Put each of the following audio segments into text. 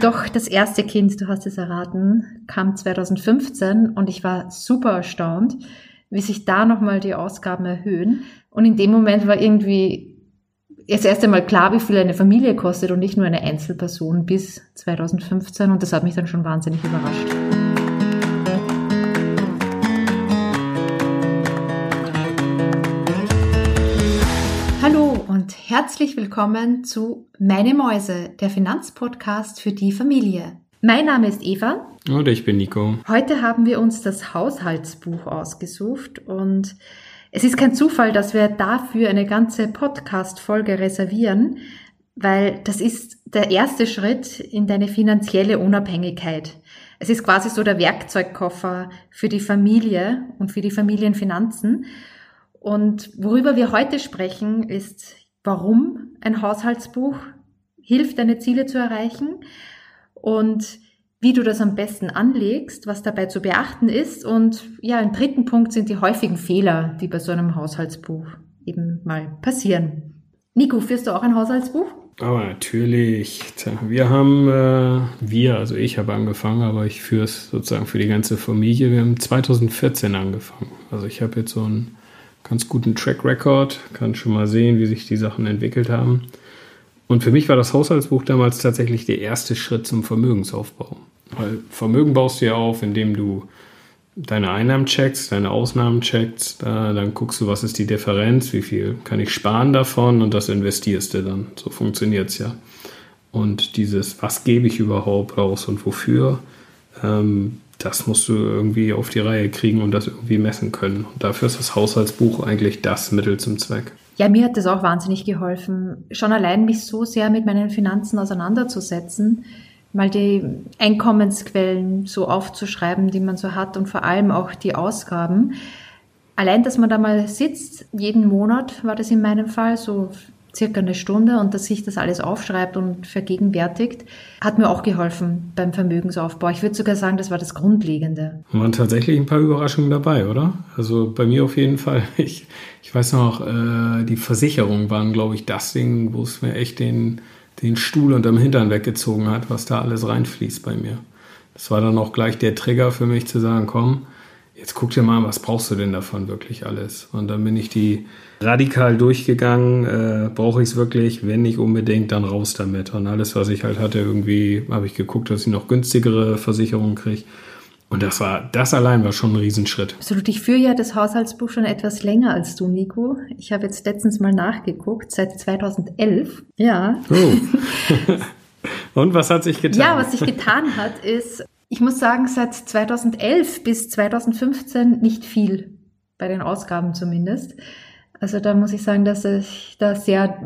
Doch das erste Kind, du hast es erraten, kam 2015 und ich war super erstaunt, wie sich da nochmal die Ausgaben erhöhen. Und in dem Moment war irgendwie das erste Mal klar, wie viel eine Familie kostet und nicht nur eine Einzelperson bis 2015. Und das hat mich dann schon wahnsinnig überrascht. Herzlich willkommen zu Meine Mäuse, der Finanzpodcast für die Familie. Mein Name ist Eva. Und ich bin Nico. Heute haben wir uns das Haushaltsbuch ausgesucht und es ist kein Zufall, dass wir dafür eine ganze Podcast-Folge reservieren, weil das ist der erste Schritt in deine finanzielle Unabhängigkeit. Es ist quasi so der Werkzeugkoffer für die Familie und für die Familienfinanzen. Und worüber wir heute sprechen, ist, warum ein Haushaltsbuch hilft, deine Ziele zu erreichen und wie du das am besten anlegst, was dabei zu beachten ist. Und ja, ein dritten Punkt sind die häufigen Fehler, die bei so einem Haushaltsbuch eben mal passieren. Nico, führst du auch ein Haushaltsbuch? Aber natürlich. Wir haben, äh, wir, also ich habe angefangen, aber ich führe es sozusagen für die ganze Familie. Wir haben 2014 angefangen. Also ich habe jetzt so einen ganz guten Track Record, kann schon mal sehen, wie sich die Sachen entwickelt haben. Und für mich war das Haushaltsbuch damals tatsächlich der erste Schritt zum Vermögensaufbau. Weil Vermögen baust du ja auf, indem du deine Einnahmen checkst, deine Ausnahmen checkst, dann guckst du, was ist die Differenz, wie viel kann ich sparen davon und das investierst du dann. So funktioniert es ja. Und dieses, was gebe ich überhaupt raus und wofür, ähm, das musst du irgendwie auf die Reihe kriegen und das irgendwie messen können. Und dafür ist das Haushaltsbuch eigentlich das Mittel zum Zweck. Ja, mir hat das auch wahnsinnig geholfen, schon allein mich so sehr mit meinen Finanzen auseinanderzusetzen, mal die Einkommensquellen so aufzuschreiben, die man so hat und vor allem auch die Ausgaben. Allein, dass man da mal sitzt, jeden Monat war das in meinem Fall so circa eine Stunde und dass sich das alles aufschreibt und vergegenwärtigt, hat mir auch geholfen beim Vermögensaufbau. Ich würde sogar sagen, das war das Grundlegende. Waren tatsächlich ein paar Überraschungen dabei, oder? Also bei mir auf jeden Fall. Ich, ich weiß noch, äh, die Versicherungen waren, glaube ich, das Ding, wo es mir echt den, den Stuhl unterm Hintern weggezogen hat, was da alles reinfließt bei mir. Das war dann auch gleich der Trigger für mich zu sagen, komm, jetzt guck dir mal, was brauchst du denn davon wirklich alles? Und dann bin ich die radikal durchgegangen, äh, brauche ich es wirklich, wenn nicht unbedingt, dann raus damit. Und alles, was ich halt hatte, irgendwie habe ich geguckt, dass ich noch günstigere Versicherungen kriege. Und das war, das allein war schon ein Riesenschritt. Absolut. Ich führe ja das Haushaltsbuch schon etwas länger als du, Nico. Ich habe jetzt letztens mal nachgeguckt, seit 2011. Ja. Oh. Und was hat sich getan? Ja, was sich getan hat, ist, ich muss sagen, seit 2011 bis 2015 nicht viel. Bei den Ausgaben zumindest. Also da muss ich sagen, dass ich da sehr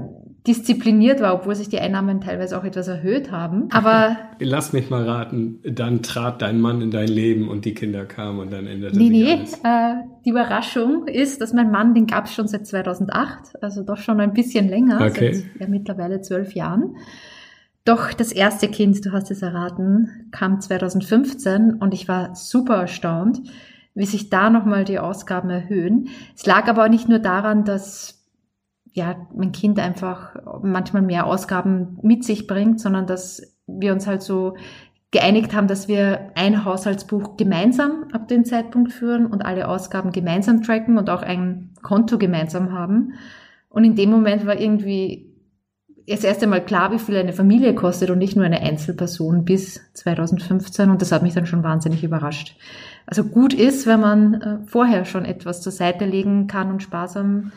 diszipliniert war, obwohl sich die Einnahmen teilweise auch etwas erhöht haben. Aber lass mich mal raten, dann trat dein Mann in dein Leben und die Kinder kamen und dann änderte nee, sich nee, alles. Äh, die Überraschung ist, dass mein Mann, den gab es schon seit 2008, also doch schon ein bisschen länger, okay. seit ja, mittlerweile zwölf Jahren. Doch das erste Kind, du hast es erraten, kam 2015 und ich war super erstaunt, wie sich da nochmal die Ausgaben erhöhen. Es lag aber nicht nur daran, dass ja, mein Kind einfach manchmal mehr Ausgaben mit sich bringt, sondern dass wir uns halt so geeinigt haben, dass wir ein Haushaltsbuch gemeinsam ab dem Zeitpunkt führen und alle Ausgaben gemeinsam tracken und auch ein Konto gemeinsam haben. Und in dem Moment war irgendwie das erste Mal klar, wie viel eine Familie kostet und nicht nur eine Einzelperson bis 2015. Und das hat mich dann schon wahnsinnig überrascht. Also gut ist, wenn man äh, vorher schon etwas zur Seite legen kann und sparsam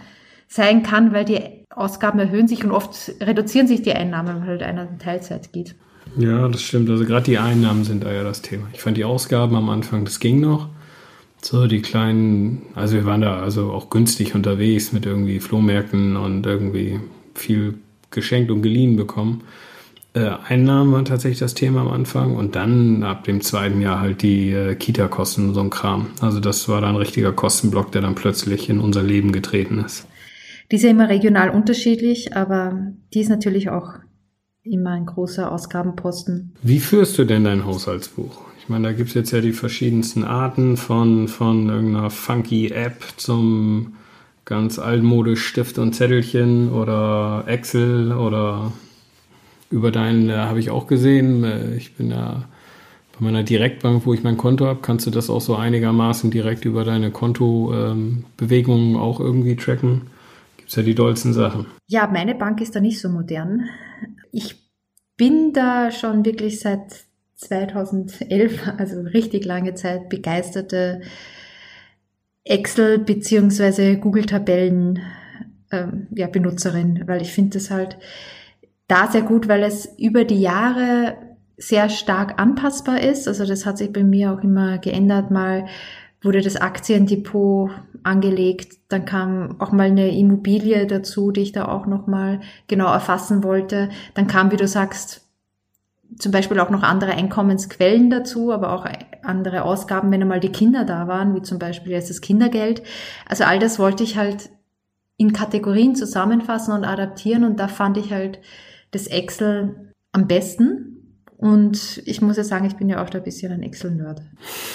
sein kann, weil die Ausgaben erhöhen sich und oft reduzieren sich die Einnahmen, weil halt einer in Teilzeit geht. Ja, das stimmt. Also gerade die Einnahmen sind da ja das Thema. Ich fand die Ausgaben am Anfang, das ging noch. So, die kleinen, also wir waren da also auch günstig unterwegs mit irgendwie Flohmärkten und irgendwie viel geschenkt und geliehen bekommen. Äh, Einnahmen waren tatsächlich das Thema am Anfang und dann ab dem zweiten Jahr halt die äh, Kita-Kosten und so ein Kram. Also das war dann ein richtiger Kostenblock, der dann plötzlich in unser Leben getreten ist. Die ist ja immer regional unterschiedlich, aber die ist natürlich auch immer ein großer Ausgabenposten. Wie führst du denn dein Haushaltsbuch? Ich meine, da gibt es jetzt ja die verschiedensten Arten von, von irgendeiner funky App zum ganz altmodisch Stift und Zettelchen oder Excel oder über deinen, äh, habe ich auch gesehen, äh, ich bin ja bei meiner Direktbank, wo ich mein Konto habe, kannst du das auch so einigermaßen direkt über deine Kontobewegungen ähm, auch irgendwie tracken. Gibt es ja die dollsten Sachen. Ja, meine Bank ist da nicht so modern. Ich bin da schon wirklich seit 2011, also richtig lange Zeit, begeisterte Excel- beziehungsweise Google-Tabellen ähm, ja, Benutzerin, weil ich finde das halt da sehr gut, weil es über die Jahre sehr stark anpassbar ist. Also das hat sich bei mir auch immer geändert. Mal wurde das Aktiendepot angelegt, dann kam auch mal eine Immobilie dazu, die ich da auch noch mal genau erfassen wollte. Dann kam, wie du sagst, zum Beispiel auch noch andere Einkommensquellen dazu, aber auch andere Ausgaben, wenn einmal die Kinder da waren, wie zum Beispiel jetzt das Kindergeld. Also all das wollte ich halt in Kategorien zusammenfassen und adaptieren und da fand ich halt das Excel am besten. Und ich muss ja sagen, ich bin ja auch da ein bisschen ein Excel-Nerd.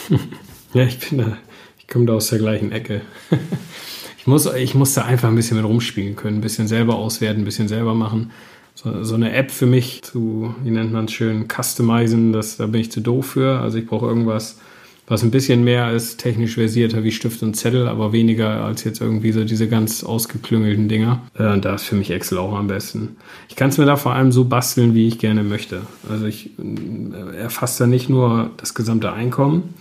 ja, ich bin da, ich komme da aus der gleichen Ecke. ich, muss, ich muss da einfach ein bisschen mit rumspielen können, ein bisschen selber auswerten, ein bisschen selber machen so, so eine App für mich zu, wie nennt man es schön, customizen, das, da bin ich zu doof für. Also ich brauche irgendwas, was ein bisschen mehr ist, technisch versierter wie Stift und Zettel, aber weniger als jetzt irgendwie so diese ganz ausgeklüngelten Dinger. Äh, da ist für mich Excel auch am besten. Ich kann es mir da vor allem so basteln, wie ich gerne möchte. Also ich äh, erfasse da nicht nur das gesamte Einkommen,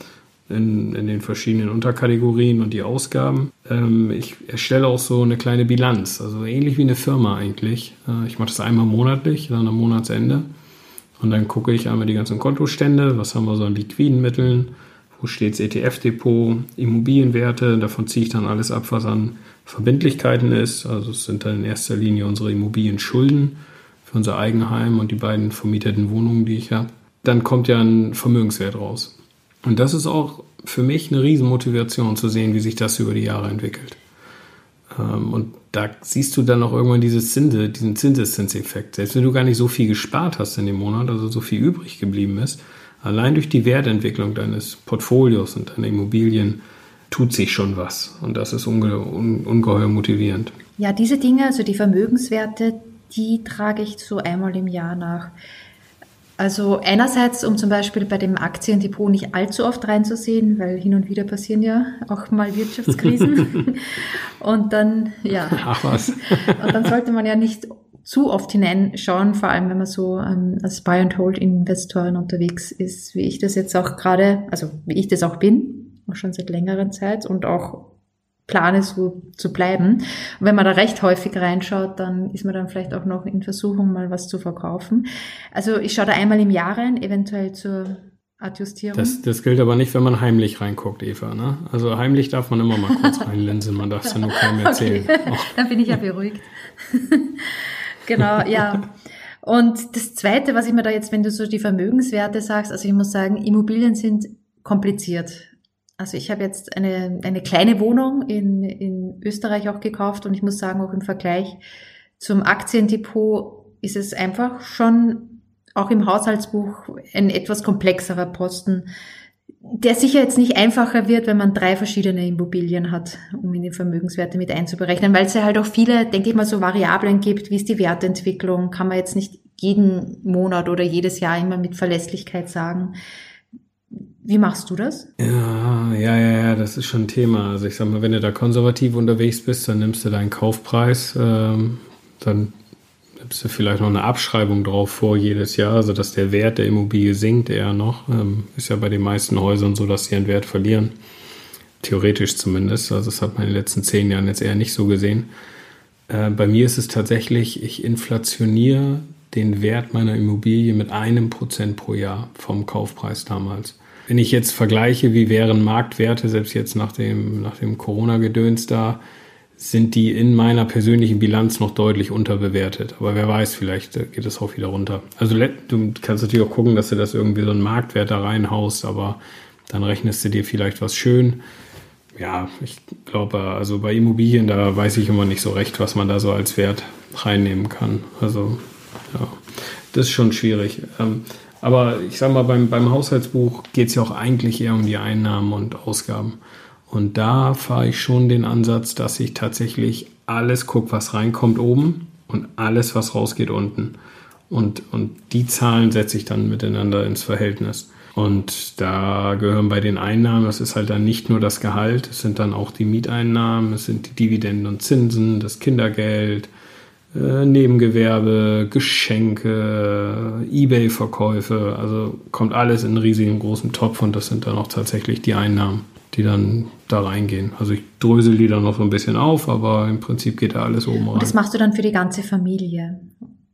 in, in den verschiedenen Unterkategorien und die Ausgaben. Ähm, ich erstelle auch so eine kleine Bilanz, also ähnlich wie eine Firma eigentlich. Äh, ich mache das einmal monatlich, dann am Monatsende. Und dann gucke ich einmal die ganzen Kontostände, was haben wir so an liquiden Mitteln, wo steht das ETF-Depot, Immobilienwerte, davon ziehe ich dann alles ab, was an Verbindlichkeiten ist. Also es sind dann in erster Linie unsere Immobilienschulden für unser Eigenheim und die beiden vermieteten Wohnungen, die ich habe. Dann kommt ja ein Vermögenswert raus. Und das ist auch für mich eine Riesenmotivation zu sehen, wie sich das über die Jahre entwickelt. Ähm, und da siehst du dann auch irgendwann dieses Zinde, diesen Zinseszinseffekt. Selbst wenn du gar nicht so viel gespart hast in dem Monat, also so viel übrig geblieben ist, allein durch die Wertentwicklung deines Portfolios und deiner Immobilien tut sich schon was. Und das ist unge un ungeheuer motivierend. Ja, diese Dinge, also die Vermögenswerte, die trage ich so einmal im Jahr nach. Also einerseits, um zum Beispiel bei dem Aktiendepot nicht allzu oft reinzusehen, weil hin und wieder passieren ja auch mal Wirtschaftskrisen. und dann, ja. Ach was. und dann sollte man ja nicht zu oft hineinschauen, vor allem wenn man so ähm, als Buy and Hold Investoren unterwegs ist, wie ich das jetzt auch gerade, also wie ich das auch bin, auch schon seit längerer Zeit und auch plane, so zu bleiben. Und wenn man da recht häufig reinschaut, dann ist man dann vielleicht auch noch in Versuchung, mal was zu verkaufen. Also ich schaue da einmal im Jahr rein, eventuell zur Adjustierung. Das, das gilt aber nicht, wenn man heimlich reinguckt, Eva. Ne? Also heimlich darf man immer mal kurz reinlinsen, man darf es ja nur keinem erzählen. Okay. Dann bin ich ja beruhigt. genau, ja. Und das Zweite, was ich mir da jetzt, wenn du so die Vermögenswerte sagst, also ich muss sagen, Immobilien sind kompliziert. Also ich habe jetzt eine, eine kleine Wohnung in, in Österreich auch gekauft und ich muss sagen, auch im Vergleich zum Aktiendepot ist es einfach schon auch im Haushaltsbuch ein etwas komplexerer Posten, der sicher jetzt nicht einfacher wird, wenn man drei verschiedene Immobilien hat, um in die Vermögenswerte mit einzuberechnen, weil es ja halt auch viele, denke ich mal, so Variablen gibt, wie ist die Wertentwicklung, kann man jetzt nicht jeden Monat oder jedes Jahr immer mit Verlässlichkeit sagen. Wie machst du das? Ja, ja, ja, das ist schon ein Thema. Also ich sag mal, wenn du da konservativ unterwegs bist, dann nimmst du deinen Kaufpreis, ähm, dann nimmst du vielleicht noch eine Abschreibung drauf vor jedes Jahr, sodass der Wert der Immobilie sinkt eher noch. Ähm, ist ja bei den meisten Häusern so, dass sie ihren Wert verlieren. Theoretisch zumindest. Also das hat man in den letzten zehn Jahren jetzt eher nicht so gesehen. Äh, bei mir ist es tatsächlich, ich inflationiere den Wert meiner Immobilie mit einem Prozent pro Jahr vom Kaufpreis damals. Wenn ich jetzt vergleiche, wie wären Marktwerte, selbst jetzt nach dem, nach dem Corona-Gedöns da, sind die in meiner persönlichen Bilanz noch deutlich unterbewertet. Aber wer weiß, vielleicht äh, geht es auch wieder runter. Also du kannst natürlich auch gucken, dass du das irgendwie so einen Marktwert da reinhaust, aber dann rechnest du dir vielleicht was schön. Ja, ich glaube, also bei Immobilien, da weiß ich immer nicht so recht, was man da so als Wert reinnehmen kann. Also ja, das ist schon schwierig. Aber ich sage mal, beim, beim Haushaltsbuch geht es ja auch eigentlich eher um die Einnahmen und Ausgaben. Und da fahre ich schon den Ansatz, dass ich tatsächlich alles gucke, was reinkommt oben und alles, was rausgeht unten. Und, und die Zahlen setze ich dann miteinander ins Verhältnis. Und da gehören bei den Einnahmen, das ist halt dann nicht nur das Gehalt, es sind dann auch die Mieteinnahmen, es sind die Dividenden und Zinsen, das Kindergeld, äh, Nebengewerbe, Geschenke, Ebay-Verkäufe, also kommt alles in einen riesigen großen Topf und das sind dann auch tatsächlich die Einnahmen, die dann da reingehen. Also ich drösel die dann noch so ein bisschen auf, aber im Prinzip geht da alles oben rein. Und das machst du dann für die ganze Familie,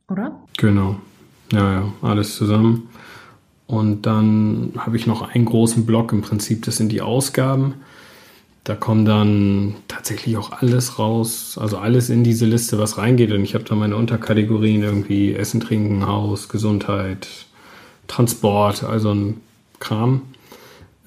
oder? Genau. Ja, ja, alles zusammen. Und dann habe ich noch einen großen Block im Prinzip, das sind die Ausgaben. Da kommt dann tatsächlich auch alles raus, also alles in diese Liste, was reingeht. Und ich habe da meine Unterkategorien irgendwie Essen, Trinken, Haus, Gesundheit, Transport, also ein Kram.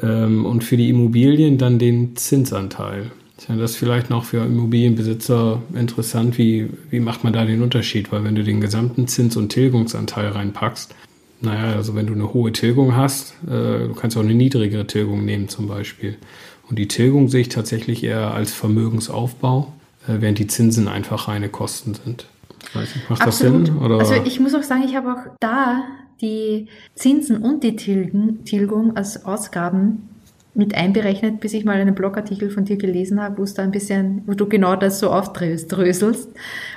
Ähm, und für die Immobilien dann den Zinsanteil. Das ist vielleicht noch für Immobilienbesitzer interessant, wie, wie macht man da den Unterschied? Weil wenn du den gesamten Zins- und Tilgungsanteil reinpackst, naja, also wenn du eine hohe Tilgung hast, äh, du kannst auch eine niedrigere Tilgung nehmen zum Beispiel. Und die Tilgung sehe ich tatsächlich eher als Vermögensaufbau, äh, während die Zinsen einfach reine Kosten sind. Weiß nicht, macht Absolut. das Sinn? Oder? Also ich muss auch sagen, ich habe auch da die Zinsen und die Tilgung als Ausgaben mit einberechnet, bis ich mal einen Blogartikel von dir gelesen habe, wo es da ein bisschen, wo du genau das so aufdröselst.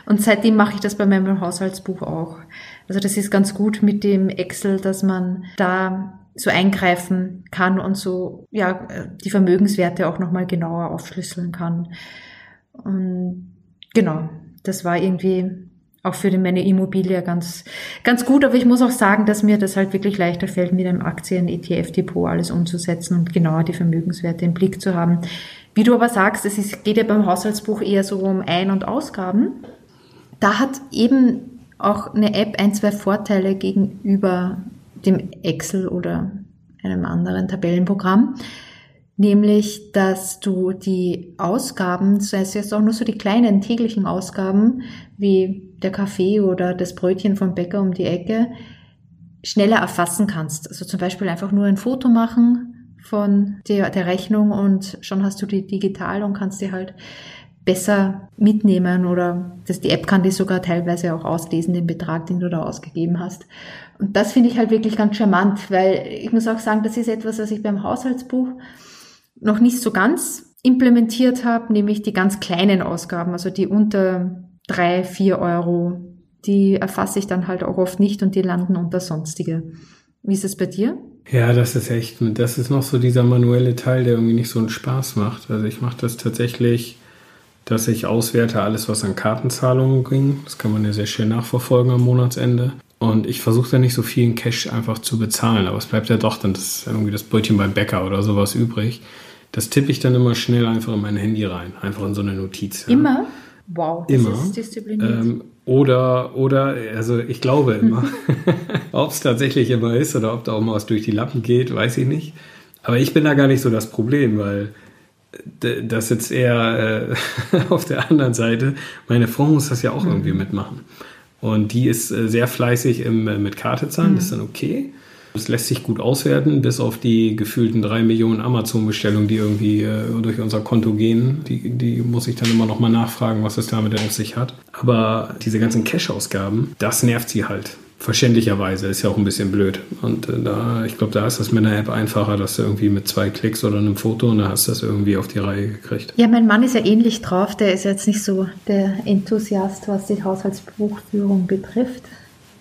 Und seitdem mache ich das bei meinem Haushaltsbuch auch. Also das ist ganz gut mit dem Excel, dass man da so eingreifen kann und so ja die Vermögenswerte auch nochmal genauer aufschlüsseln kann. Und genau, das war irgendwie auch für meine Immobilie ganz, ganz gut. Aber ich muss auch sagen, dass mir das halt wirklich leichter fällt, mit einem Aktien-ETF-Depot alles umzusetzen und genauer die Vermögenswerte im Blick zu haben. Wie du aber sagst, es ist, geht ja beim Haushaltsbuch eher so um Ein- und Ausgaben. Da hat eben auch eine App ein, zwei Vorteile gegenüber dem Excel oder einem anderen Tabellenprogramm. Nämlich, dass du die Ausgaben, das heißt jetzt auch nur so die kleinen täglichen Ausgaben, wie der Kaffee oder das Brötchen vom Bäcker um die Ecke, schneller erfassen kannst. Also zum Beispiel einfach nur ein Foto machen von der, der Rechnung und schon hast du die digital und kannst die halt besser mitnehmen oder dass die App kann die sogar teilweise auch auslesen, den Betrag, den du da ausgegeben hast. Und das finde ich halt wirklich ganz charmant, weil ich muss auch sagen, das ist etwas, was ich beim Haushaltsbuch noch nicht so ganz implementiert habe, nämlich die ganz kleinen Ausgaben, also die unter drei, vier Euro, die erfasse ich dann halt auch oft nicht und die landen unter sonstige. Wie ist es bei dir? Ja, das ist echt, das ist noch so dieser manuelle Teil, der irgendwie nicht so einen Spaß macht. Also ich mache das tatsächlich dass ich auswerte alles, was an Kartenzahlungen ging. Das kann man ja sehr schön nachverfolgen am Monatsende. Und ich versuche da nicht so viel in Cash einfach zu bezahlen, aber es bleibt ja doch dann das, irgendwie das Brötchen beim Bäcker oder sowas übrig. Das tippe ich dann immer schnell einfach in mein Handy rein, einfach in so eine Notiz. Ja. Immer? Wow, das immer. ist diszipliniert. Ähm, oder, oder, also ich glaube immer. ob es tatsächlich immer ist oder ob da auch mal was durch die Lappen geht, weiß ich nicht. Aber ich bin da gar nicht so das Problem, weil das jetzt eher äh, auf der anderen Seite. Meine Frau muss das ja auch mhm. irgendwie mitmachen. Und die ist äh, sehr fleißig im, äh, mit Karte zahlen, mhm. das ist dann okay. Das lässt sich gut auswerten, bis auf die gefühlten drei Millionen Amazon-Bestellungen, die irgendwie äh, durch unser Konto gehen. Die, die muss ich dann immer noch mal nachfragen, was es damit auf sich hat. Aber diese ganzen Cash-Ausgaben, das nervt sie halt verständlicherweise ist ja auch ein bisschen blöd. Und äh, da, ich glaube, da ist das mit einer App einfacher, dass du irgendwie mit zwei Klicks oder einem Foto und dann hast du das irgendwie auf die Reihe gekriegt. Ja, mein Mann ist ja ähnlich drauf. Der ist jetzt nicht so der Enthusiast, was die Haushaltsbuchführung betrifft.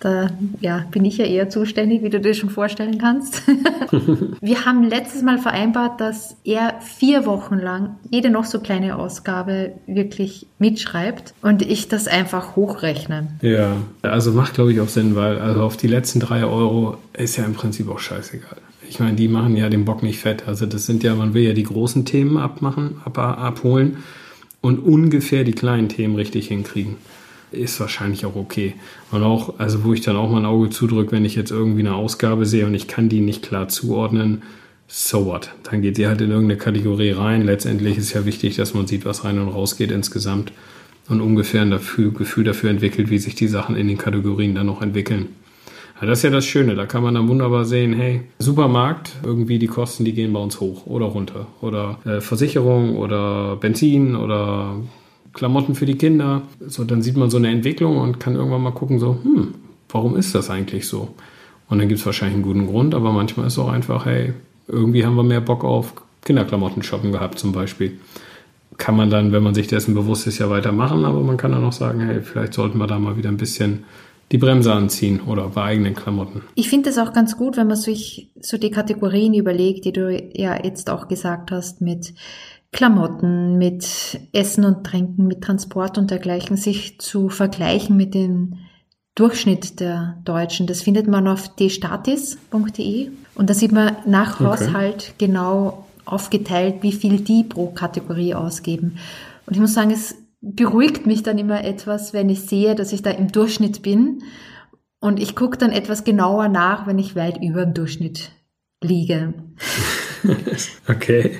Da ja, bin ich ja eher zuständig, wie du dir schon vorstellen kannst. wir haben letztes Mal vereinbart, dass er vier Wochen lang jede noch so kleine Ausgabe wirklich mitschreibt und ich das einfach hochrechne. Ja, also macht glaube ich auch Sinn, weil also auf die letzten drei Euro ist ja im Prinzip auch scheißegal. Ich meine, die machen ja den Bock nicht fett. Also das sind ja, man will ja die großen Themen abmachen, ab, abholen und ungefähr die kleinen Themen richtig hinkriegen ist wahrscheinlich auch okay. Und auch, also wo ich dann auch mal ein Auge zudrücke, wenn ich jetzt irgendwie eine Ausgabe sehe und ich kann die nicht klar zuordnen, so what? Dann geht sie halt in irgendeine Kategorie rein. Letztendlich ist ja wichtig, dass man sieht, was rein und raus geht insgesamt und ungefähr ein Gefühl dafür entwickelt, wie sich die Sachen in den Kategorien dann noch entwickeln. Ja, das ist ja das Schöne, da kann man dann wunderbar sehen, hey, Supermarkt, irgendwie die Kosten, die gehen bei uns hoch oder runter. Oder äh, Versicherung oder Benzin oder Klamotten für die Kinder. So, dann sieht man so eine Entwicklung und kann irgendwann mal gucken, so, hm, warum ist das eigentlich so? Und dann gibt es wahrscheinlich einen guten Grund, aber manchmal ist es auch einfach, hey, irgendwie haben wir mehr Bock auf Kinderklamotten shoppen gehabt zum Beispiel. Kann man dann, wenn man sich dessen bewusst ist, ja weitermachen, aber man kann dann auch sagen, hey, vielleicht sollten wir da mal wieder ein bisschen die Bremse anziehen oder bei eigenen Klamotten. Ich finde es auch ganz gut, wenn man sich so die Kategorien überlegt, die du ja jetzt auch gesagt hast, mit Klamotten, mit Essen und Trinken, mit Transport und dergleichen, sich zu vergleichen mit dem Durchschnitt der Deutschen. Das findet man auf dstatis.de und da sieht man nach okay. Haushalt genau aufgeteilt, wie viel die pro Kategorie ausgeben. Und ich muss sagen, es beruhigt mich dann immer etwas, wenn ich sehe, dass ich da im Durchschnitt bin. Und ich gucke dann etwas genauer nach, wenn ich weit über dem Durchschnitt liege. okay.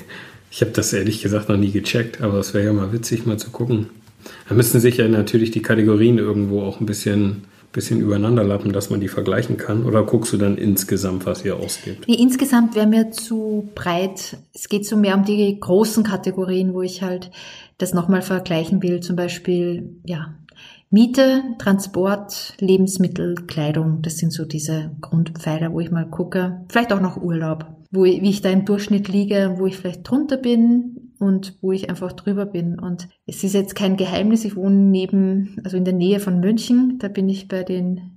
Ich habe das ehrlich gesagt noch nie gecheckt, aber es wäre ja mal witzig, mal zu gucken. Da müssten sich ja natürlich die Kategorien irgendwo auch ein bisschen bisschen übereinander lappen, dass man die vergleichen kann? Oder guckst du dann insgesamt, was ihr ausgibt? Nee, insgesamt wäre mir zu breit. Es geht so mehr um die großen Kategorien, wo ich halt das nochmal vergleichen will. Zum Beispiel, ja, Miete, Transport, Lebensmittel, Kleidung. Das sind so diese Grundpfeiler, wo ich mal gucke. Vielleicht auch noch Urlaub, wo ich, wie ich da im Durchschnitt liege, wo ich vielleicht drunter bin, und wo ich einfach drüber bin. Und es ist jetzt kein Geheimnis, ich wohne neben, also in der Nähe von München, da bin ich bei den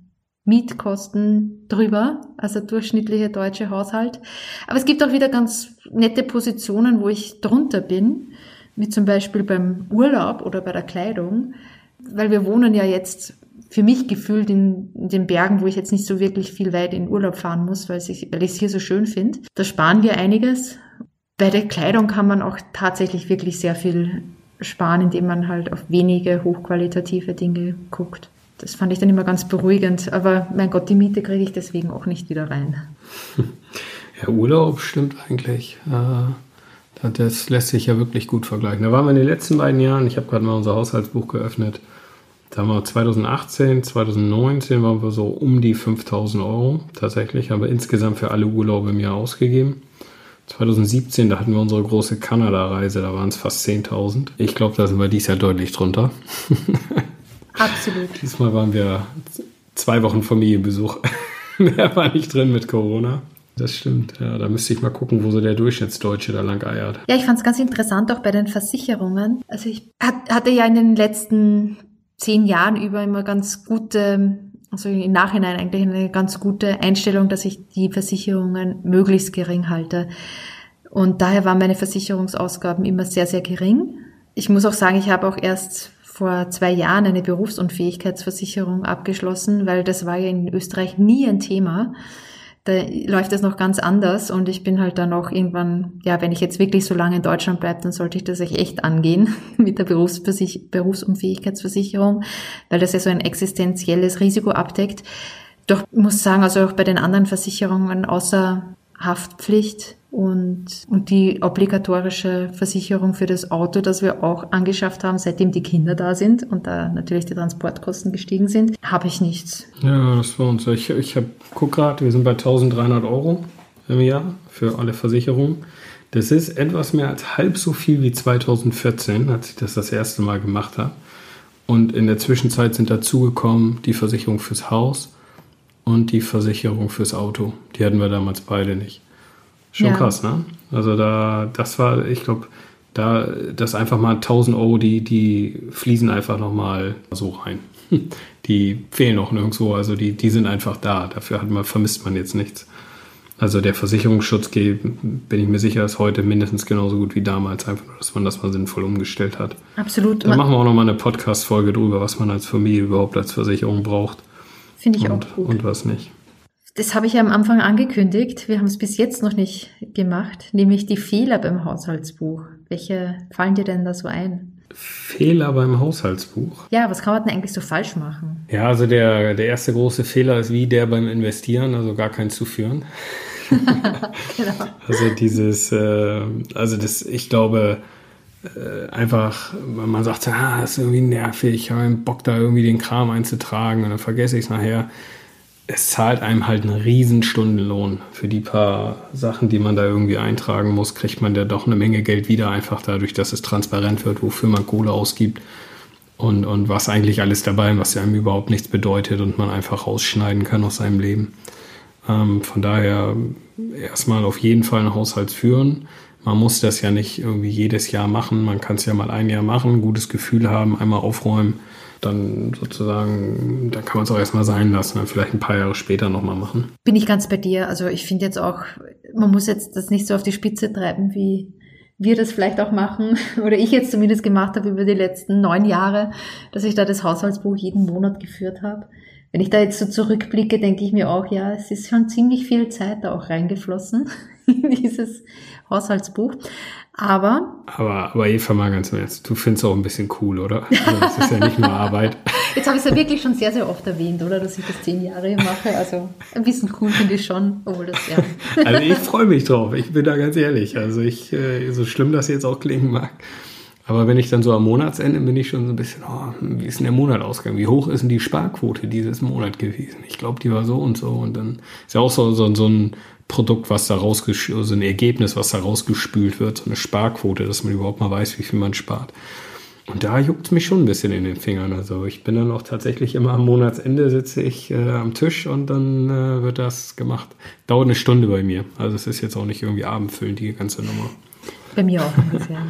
Mietkosten drüber, also durchschnittliche deutsche Haushalt. Aber es gibt auch wieder ganz nette Positionen, wo ich drunter bin, wie zum Beispiel beim Urlaub oder bei der Kleidung, weil wir wohnen ja jetzt für mich gefühlt in, den Bergen, wo ich jetzt nicht so wirklich viel weit in Urlaub fahren muss, weil ich, weil ich es hier so schön finde. Da sparen wir einiges bei der Kleidung kann man auch tatsächlich wirklich sehr viel sparen, indem man halt auf wenige hochqualitative Dinge guckt. Das fand ich dann immer ganz beruhigend. Aber mein Gott, die Miete kriege ich deswegen auch nicht wieder rein. Ja, Urlaub stimmt eigentlich. Äh, das lässt sich ja wirklich gut vergleichen. Da waren wir in den letzten beiden Jahren, ich habe gerade mal unser Haushaltsbuch geöffnet, da haben wir 2018, 2019 waren wir so um die 5000 Euro tatsächlich, haben wir insgesamt für alle Urlaube im Jahr ausgegeben. 2017, da hatten wir unsere große Kanada-Reise, da waren es fast 10.000. Ich glaube, da sind wir dies Jahr deutlich drunter. Absolut. Diesmal waren wir zwei Wochen Familienbesuch. Mehr war nicht drin mit Corona. Das stimmt, ja. Da müsste ich mal gucken, wo so der Durchschnittsdeutsche da lang eiert. Ja, ich fand es ganz interessant auch bei den Versicherungen. Also ich hatte ja in den letzten zehn Jahren über immer ganz gute also im Nachhinein eigentlich eine ganz gute Einstellung, dass ich die Versicherungen möglichst gering halte. Und daher waren meine Versicherungsausgaben immer sehr, sehr gering. Ich muss auch sagen, ich habe auch erst vor zwei Jahren eine Berufsunfähigkeitsversicherung abgeschlossen, weil das war ja in Österreich nie ein Thema da läuft es noch ganz anders und ich bin halt dann auch irgendwann, ja, wenn ich jetzt wirklich so lange in Deutschland bleibe, dann sollte ich das echt angehen mit der Berufsversich Berufsunfähigkeitsversicherung, weil das ja so ein existenzielles Risiko abdeckt. Doch muss sagen, also auch bei den anderen Versicherungen außer Haftpflicht und, und die obligatorische Versicherung für das Auto, das wir auch angeschafft haben, seitdem die Kinder da sind und da natürlich die Transportkosten gestiegen sind, habe ich nichts. Ja, das war uns. Ich, ich habe, guck gerade, wir sind bei 1300 Euro im Jahr für alle Versicherungen. Das ist etwas mehr als halb so viel wie 2014, als ich das das erste Mal gemacht habe. Und in der Zwischenzeit sind dazugekommen die Versicherung fürs Haus und die Versicherung fürs Auto. Die hatten wir damals beide nicht. Schon ja. krass, ne? Also da, das war, ich glaube, da, das einfach mal 1000 Euro, die, die fließen einfach nochmal so rein. Die fehlen auch nirgendwo, also die, die sind einfach da. Dafür hat man, vermisst man jetzt nichts. Also der Versicherungsschutz, bin ich mir sicher, ist heute mindestens genauso gut wie damals, einfach nur, dass man das mal sinnvoll umgestellt hat. Absolut. Da machen wir auch nochmal eine Podcast-Folge drüber, was man als Familie überhaupt als Versicherung braucht. Finde ich und, auch gut. Und was nicht. Das habe ich ja am Anfang angekündigt. Wir haben es bis jetzt noch nicht gemacht, nämlich die Fehler beim Haushaltsbuch. Welche fallen dir denn da so ein? Fehler beim Haushaltsbuch? Ja, was kann man denn eigentlich so falsch machen? Ja, also der, der erste große Fehler ist wie der beim Investieren, also gar kein Zuführen. genau. Also dieses, äh, also das, ich glaube, äh, einfach, man sagt, ah, das ist irgendwie nervig, ich habe einen Bock da irgendwie den Kram einzutragen und dann vergesse ich es nachher es zahlt einem halt einen riesen Stundenlohn. Für die paar Sachen, die man da irgendwie eintragen muss, kriegt man ja doch eine Menge Geld wieder, einfach dadurch, dass es transparent wird, wofür man Kohle ausgibt. und, und was eigentlich alles dabei ist, was einem überhaupt nichts bedeutet und man einfach rausschneiden kann aus seinem Leben. Ähm, von daher erstmal auf jeden Fall einen Haushalt führen. Man muss das ja nicht irgendwie jedes Jahr machen. Man kann es ja mal ein Jahr machen, gutes Gefühl haben, einmal aufräumen. Dann sozusagen, da kann man es auch erstmal sein lassen, dann vielleicht ein paar Jahre später nochmal machen. Bin ich ganz bei dir. Also ich finde jetzt auch, man muss jetzt das nicht so auf die Spitze treiben, wie wir das vielleicht auch machen, oder ich jetzt zumindest gemacht habe über die letzten neun Jahre, dass ich da das Haushaltsbuch jeden Monat geführt habe. Wenn ich da jetzt so zurückblicke, denke ich mir auch, ja, es ist schon ziemlich viel Zeit da auch reingeflossen in dieses Haushaltsbuch. Aber. Aber, aber Eva, mal ganz im Ernst, du findest auch ein bisschen cool, oder? Also das ist ja nicht nur Arbeit. Jetzt habe ich es ja wirklich schon sehr, sehr oft erwähnt, oder? Dass ich das zehn Jahre mache. Also ein bisschen cool finde ich schon, obwohl das ja. Also ich freue mich drauf, ich bin da ganz ehrlich. Also ich, äh, so schlimm das jetzt auch klingen mag. Aber wenn ich dann so am Monatsende bin ich schon so ein bisschen, oh, wie ist denn der Monat ausgegangen? Wie hoch ist denn die Sparquote dieses Monat gewesen? Ich glaube, die war so und so. Und dann ist ja auch so, so, so ein Produkt, was da rausgespült, also ein Ergebnis, was da rausgespült wird, so eine Sparquote, dass man überhaupt mal weiß, wie viel man spart. Und da juckt es mich schon ein bisschen in den Fingern. Also ich bin dann auch tatsächlich immer am Monatsende sitze ich äh, am Tisch und dann äh, wird das gemacht. Dauert eine Stunde bei mir. Also es ist jetzt auch nicht irgendwie abendfüllend, die ganze Nummer. Bei mir auch ein ja.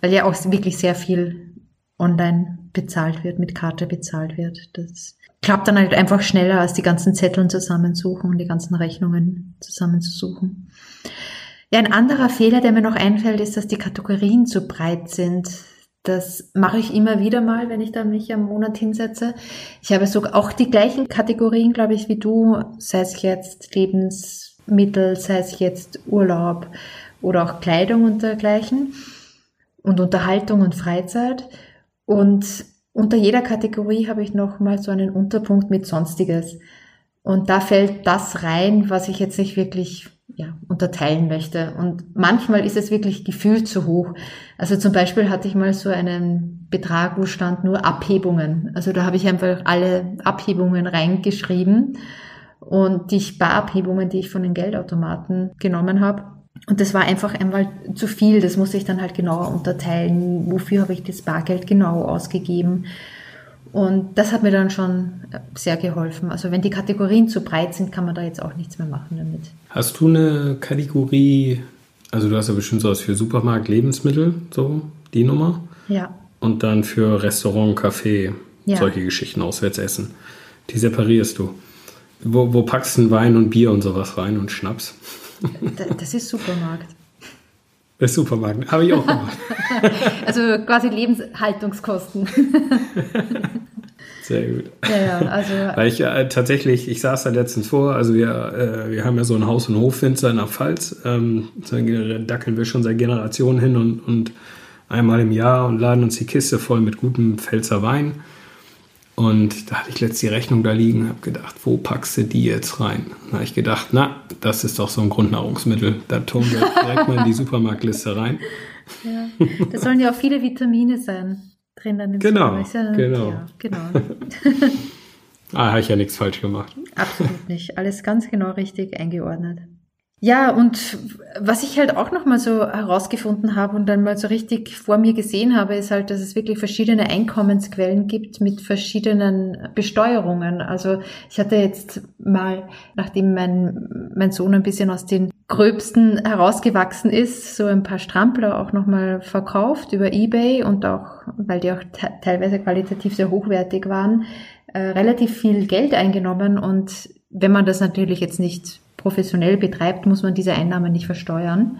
Weil ja auch wirklich sehr viel online bezahlt wird, mit Karte bezahlt wird. Das klappt dann halt einfach schneller, als die ganzen Zetteln zusammensuchen und die ganzen Rechnungen zusammenzusuchen. Ja, ein anderer Fehler, der mir noch einfällt, ist, dass die Kategorien zu breit sind. Das mache ich immer wieder mal, wenn ich da mich am Monat hinsetze. Ich habe sogar auch die gleichen Kategorien, glaube ich, wie du, sei es jetzt Lebensmittel, sei es jetzt Urlaub oder auch Kleidung und dergleichen und Unterhaltung und Freizeit. Und unter jeder Kategorie habe ich noch mal so einen Unterpunkt mit Sonstiges. Und da fällt das rein, was ich jetzt nicht wirklich ja, unterteilen möchte. Und manchmal ist es wirklich gefühlt zu hoch. Also zum Beispiel hatte ich mal so einen Betrag, wo stand nur Abhebungen. Also da habe ich einfach alle Abhebungen reingeschrieben und die Sparabhebungen, die ich von den Geldautomaten genommen habe. Und das war einfach einmal zu viel. Das musste ich dann halt genauer unterteilen. Wofür habe ich das Bargeld genau ausgegeben? Und das hat mir dann schon sehr geholfen. Also wenn die Kategorien zu breit sind, kann man da jetzt auch nichts mehr machen damit. Hast du eine Kategorie, also du hast ja bestimmt sowas für Supermarkt, Lebensmittel, so die Nummer? Ja. Und dann für Restaurant, Café, ja. solche Geschichten, Auswärtsessen. Die separierst du. Wo, wo packst du Wein und Bier und sowas rein und Schnaps? Das ist Supermarkt. Das ist Supermarkt, habe ich auch gemacht. also quasi Lebenshaltungskosten. Sehr gut. Ja, ja, also Weil ich äh, tatsächlich, ich saß da letztens vor, also wir, äh, wir haben ja so ein Haus- und Hoffenster in der Pfalz, ähm, da dackeln wir schon seit Generationen hin und, und einmal im Jahr und laden uns die Kiste voll mit gutem Pfälzer Wein. Und da hatte ich letztens die Rechnung da liegen und habe gedacht, wo packst du die jetzt rein? Da habe ich gedacht, na, das ist doch so ein Grundnahrungsmittel. Da tun wir direkt mal in die Supermarktliste rein. Ja, da sollen ja auch viele Vitamine sein drinnen. Genau, ja, genau. Ja, genau. ah, habe ich ja nichts falsch gemacht. Absolut nicht. Alles ganz genau richtig eingeordnet. Ja, und was ich halt auch nochmal so herausgefunden habe und dann mal so richtig vor mir gesehen habe, ist halt, dass es wirklich verschiedene Einkommensquellen gibt mit verschiedenen Besteuerungen. Also ich hatte jetzt mal, nachdem mein, mein Sohn ein bisschen aus den Gröbsten herausgewachsen ist, so ein paar Strampler auch nochmal verkauft über Ebay und auch, weil die auch teilweise qualitativ sehr hochwertig waren, äh, relativ viel Geld eingenommen und wenn man das natürlich jetzt nicht professionell betreibt, muss man diese Einnahmen nicht versteuern.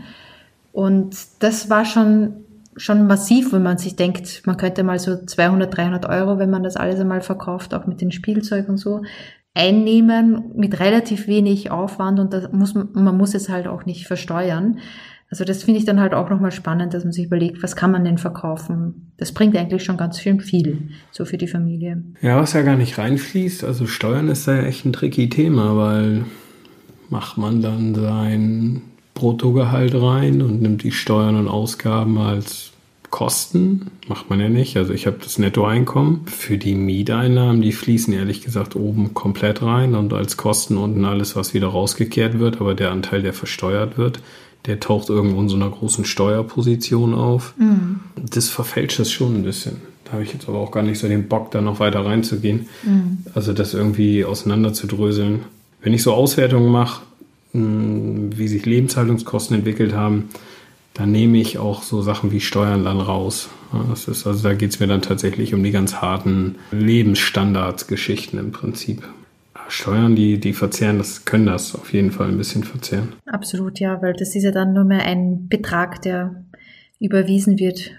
Und das war schon, schon massiv, wenn man sich denkt, man könnte mal so 200, 300 Euro, wenn man das alles einmal verkauft, auch mit den Spielzeug und so, einnehmen mit relativ wenig Aufwand und das muss man, man muss es halt auch nicht versteuern. Also das finde ich dann halt auch nochmal spannend, dass man sich überlegt, was kann man denn verkaufen? Das bringt eigentlich schon ganz schön viel, so für die Familie. Ja, was ja gar nicht reinfließt, also Steuern ist ja echt ein tricky Thema, weil macht man dann sein Bruttogehalt rein und nimmt die Steuern und Ausgaben als Kosten. Macht man ja nicht. Also ich habe das Nettoeinkommen. Für die Mieteinnahmen, die fließen ehrlich gesagt oben komplett rein und als Kosten unten alles, was wieder rausgekehrt wird. Aber der Anteil, der versteuert wird, der taucht irgendwo in so einer großen Steuerposition auf. Mhm. Das verfälscht das schon ein bisschen. Da habe ich jetzt aber auch gar nicht so den Bock, da noch weiter reinzugehen. Mhm. Also das irgendwie auseinander zu dröseln. Wenn ich so Auswertungen mache, wie sich Lebenshaltungskosten entwickelt haben, dann nehme ich auch so Sachen wie Steuern dann raus. Das ist, also da geht es mir dann tatsächlich um die ganz harten Lebensstandardsgeschichten im Prinzip. Steuern, die, die verzehren, das können das auf jeden Fall ein bisschen verzehren. Absolut, ja, weil das ist ja dann nur mehr ein Betrag, der überwiesen wird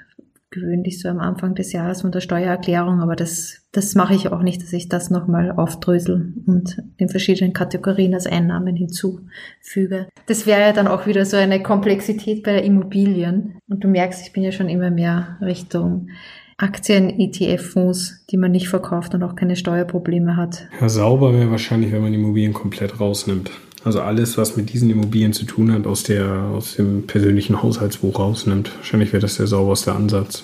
gewöhnlich so am Anfang des Jahres von der Steuererklärung, aber das, das mache ich auch nicht, dass ich das nochmal aufdrösel und in verschiedenen Kategorien als Einnahmen hinzufüge. Das wäre ja dann auch wieder so eine Komplexität bei der Immobilien. Und du merkst, ich bin ja schon immer mehr Richtung Aktien, ETF-Fonds, die man nicht verkauft und auch keine Steuerprobleme hat. Ja, sauber wäre wahrscheinlich, wenn man Immobilien komplett rausnimmt. Also alles, was mit diesen Immobilien zu tun hat, aus, der, aus dem persönlichen Haushaltsbuch rausnimmt. Wahrscheinlich wäre das der sauberste Ansatz.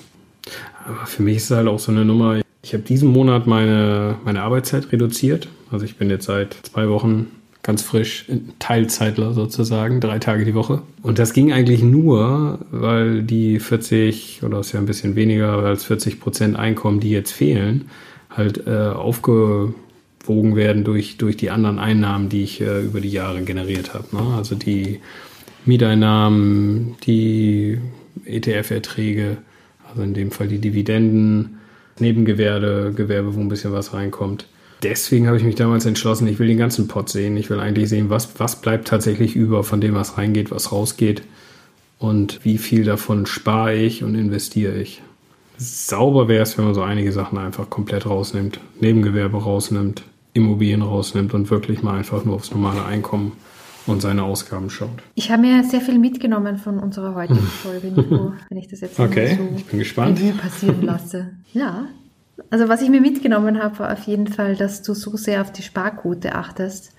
Aber für mich ist es halt auch so eine Nummer. Ich habe diesen Monat meine, meine Arbeitszeit reduziert. Also ich bin jetzt seit zwei Wochen ganz frisch Teilzeitler sozusagen, drei Tage die Woche. Und das ging eigentlich nur, weil die 40 oder ist ja ein bisschen weniger als 40 Prozent Einkommen, die jetzt fehlen, halt äh, aufge gewogen werden durch, durch die anderen Einnahmen, die ich äh, über die Jahre generiert habe. Ne? Also die Mieteinnahmen, die ETF-Erträge, also in dem Fall die Dividenden, Nebengewerbe, Gewerbe, wo ein bisschen was reinkommt. Deswegen habe ich mich damals entschlossen, ich will den ganzen Pot sehen. Ich will eigentlich sehen, was, was bleibt tatsächlich über von dem, was reingeht, was rausgeht und wie viel davon spare ich und investiere ich. Sauber wäre es, wenn man so einige Sachen einfach komplett rausnimmt, Nebengewerbe rausnimmt, Immobilien rausnimmt und wirklich mal einfach nur aufs normale Einkommen und seine Ausgaben schaut. Ich habe mir sehr viel mitgenommen von unserer heutigen Folge, Nico, wenn ich das jetzt okay, so ich bin gespannt. passieren lasse. Ja, also was ich mir mitgenommen habe, war auf jeden Fall, dass du so sehr auf die Sparquote achtest.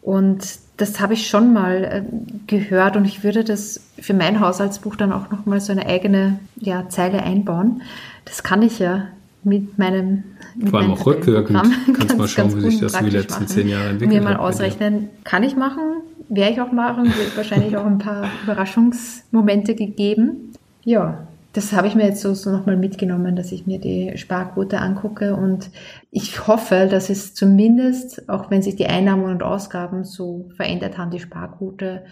Und das habe ich schon mal äh, gehört und ich würde das für mein Haushaltsbuch dann auch nochmal so eine eigene ja, Zeile einbauen. Das kann ich ja mit meinem mit Vor allem auch rückwirkend kannst du mal schauen, wie sich das die letzten machen. zehn Jahre entwickelt hat. Mir mal ausrechnen, kann ich machen, werde ich auch machen, wird wahrscheinlich auch ein paar Überraschungsmomente gegeben. Ja, das habe ich mir jetzt so, so nochmal mitgenommen, dass ich mir die Sparquote angucke und ich hoffe, dass es zumindest, auch wenn sich die Einnahmen und Ausgaben so verändert haben, die Sparquote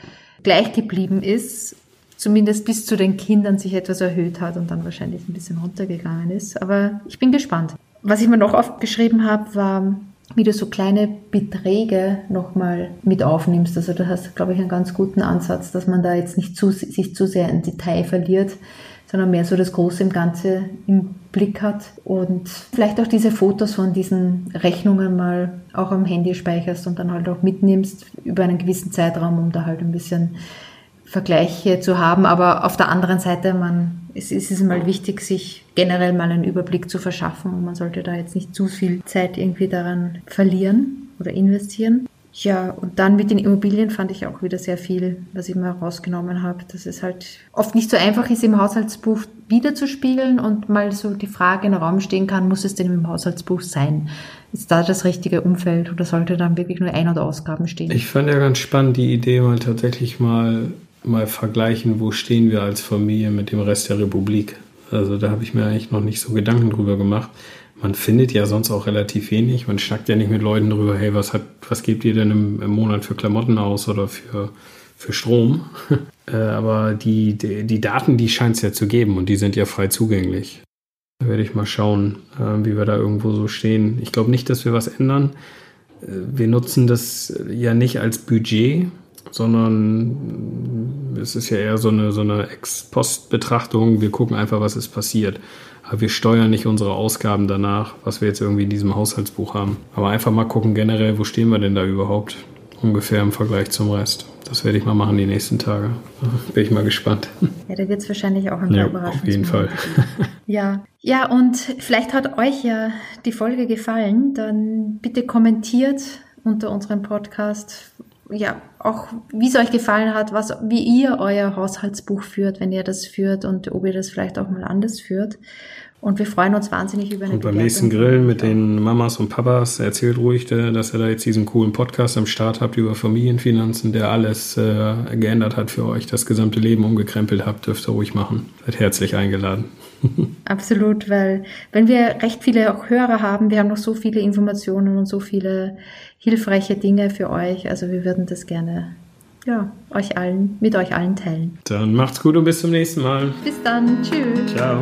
gleich geblieben ist zumindest bis zu den Kindern sich etwas erhöht hat und dann wahrscheinlich ein bisschen runtergegangen ist. Aber ich bin gespannt. Was ich mir noch aufgeschrieben habe, war, wie du so kleine Beträge nochmal mit aufnimmst. Also da hast du, glaube ich, einen ganz guten Ansatz, dass man da jetzt nicht zu, sich zu sehr in Detail verliert, sondern mehr so das Große im Ganze im Blick hat und vielleicht auch diese Fotos von diesen Rechnungen mal auch am Handy speicherst und dann halt auch mitnimmst über einen gewissen Zeitraum, um da halt ein bisschen Vergleiche zu haben, aber auf der anderen Seite, man, es ist mal wichtig, sich generell mal einen Überblick zu verschaffen und man sollte da jetzt nicht zu viel Zeit irgendwie daran verlieren oder investieren. Ja, und dann mit den Immobilien fand ich auch wieder sehr viel, was ich mir rausgenommen habe, dass es halt oft nicht so einfach ist, im Haushaltsbuch wiederzuspiegeln und mal so die Frage in den Raum stehen kann, muss es denn im Haushaltsbuch sein? Ist da das richtige Umfeld oder sollte dann wirklich nur Ein- oder Ausgaben stehen? Ich fand ja ganz spannend die Idee, mal tatsächlich mal mal vergleichen, wo stehen wir als Familie mit dem Rest der Republik. Also da habe ich mir eigentlich noch nicht so Gedanken drüber gemacht. Man findet ja sonst auch relativ wenig. Man schnackt ja nicht mit Leuten drüber, hey, was hat, was gebt ihr denn im, im Monat für Klamotten aus oder für, für Strom? äh, aber die, die, die, Daten, die scheint es ja zu geben und die sind ja frei zugänglich. Da werde ich mal schauen, äh, wie wir da irgendwo so stehen. Ich glaube nicht, dass wir was ändern. Äh, wir nutzen das ja nicht als Budget, sondern es ist ja eher so eine, so eine Ex-Post-Betrachtung. Wir gucken einfach, was ist passiert. Aber wir steuern nicht unsere Ausgaben danach, was wir jetzt irgendwie in diesem Haushaltsbuch haben. Aber einfach mal gucken generell, wo stehen wir denn da überhaupt ungefähr im Vergleich zum Rest. Das werde ich mal machen die nächsten Tage. Bin ich mal gespannt. Ja, da wird es wahrscheinlich auch ein paar ja, Überraschungen. Auf jeden Fall. ja. ja, und vielleicht hat euch ja die Folge gefallen. Dann bitte kommentiert unter unserem Podcast, ja, auch wie es euch gefallen hat, was, wie ihr euer Haushaltsbuch führt, wenn ihr das führt und ob ihr das vielleicht auch mal anders führt. Und wir freuen uns wahnsinnig über eine Und beim nächsten Grill mit den Mamas und Papas erzählt ruhig, äh, dass ihr da jetzt diesen coolen Podcast am Start habt über Familienfinanzen, der alles äh, geändert hat für euch, das gesamte Leben umgekrempelt habt, dürft ihr ruhig machen. Seid herzlich eingeladen. Absolut, weil wenn wir recht viele auch Hörer haben, wir haben noch so viele Informationen und so viele hilfreiche Dinge für euch. Also wir würden das gerne ja, euch allen, mit euch allen teilen. Dann macht's gut und bis zum nächsten Mal. Bis dann. Tschüss. Ciao.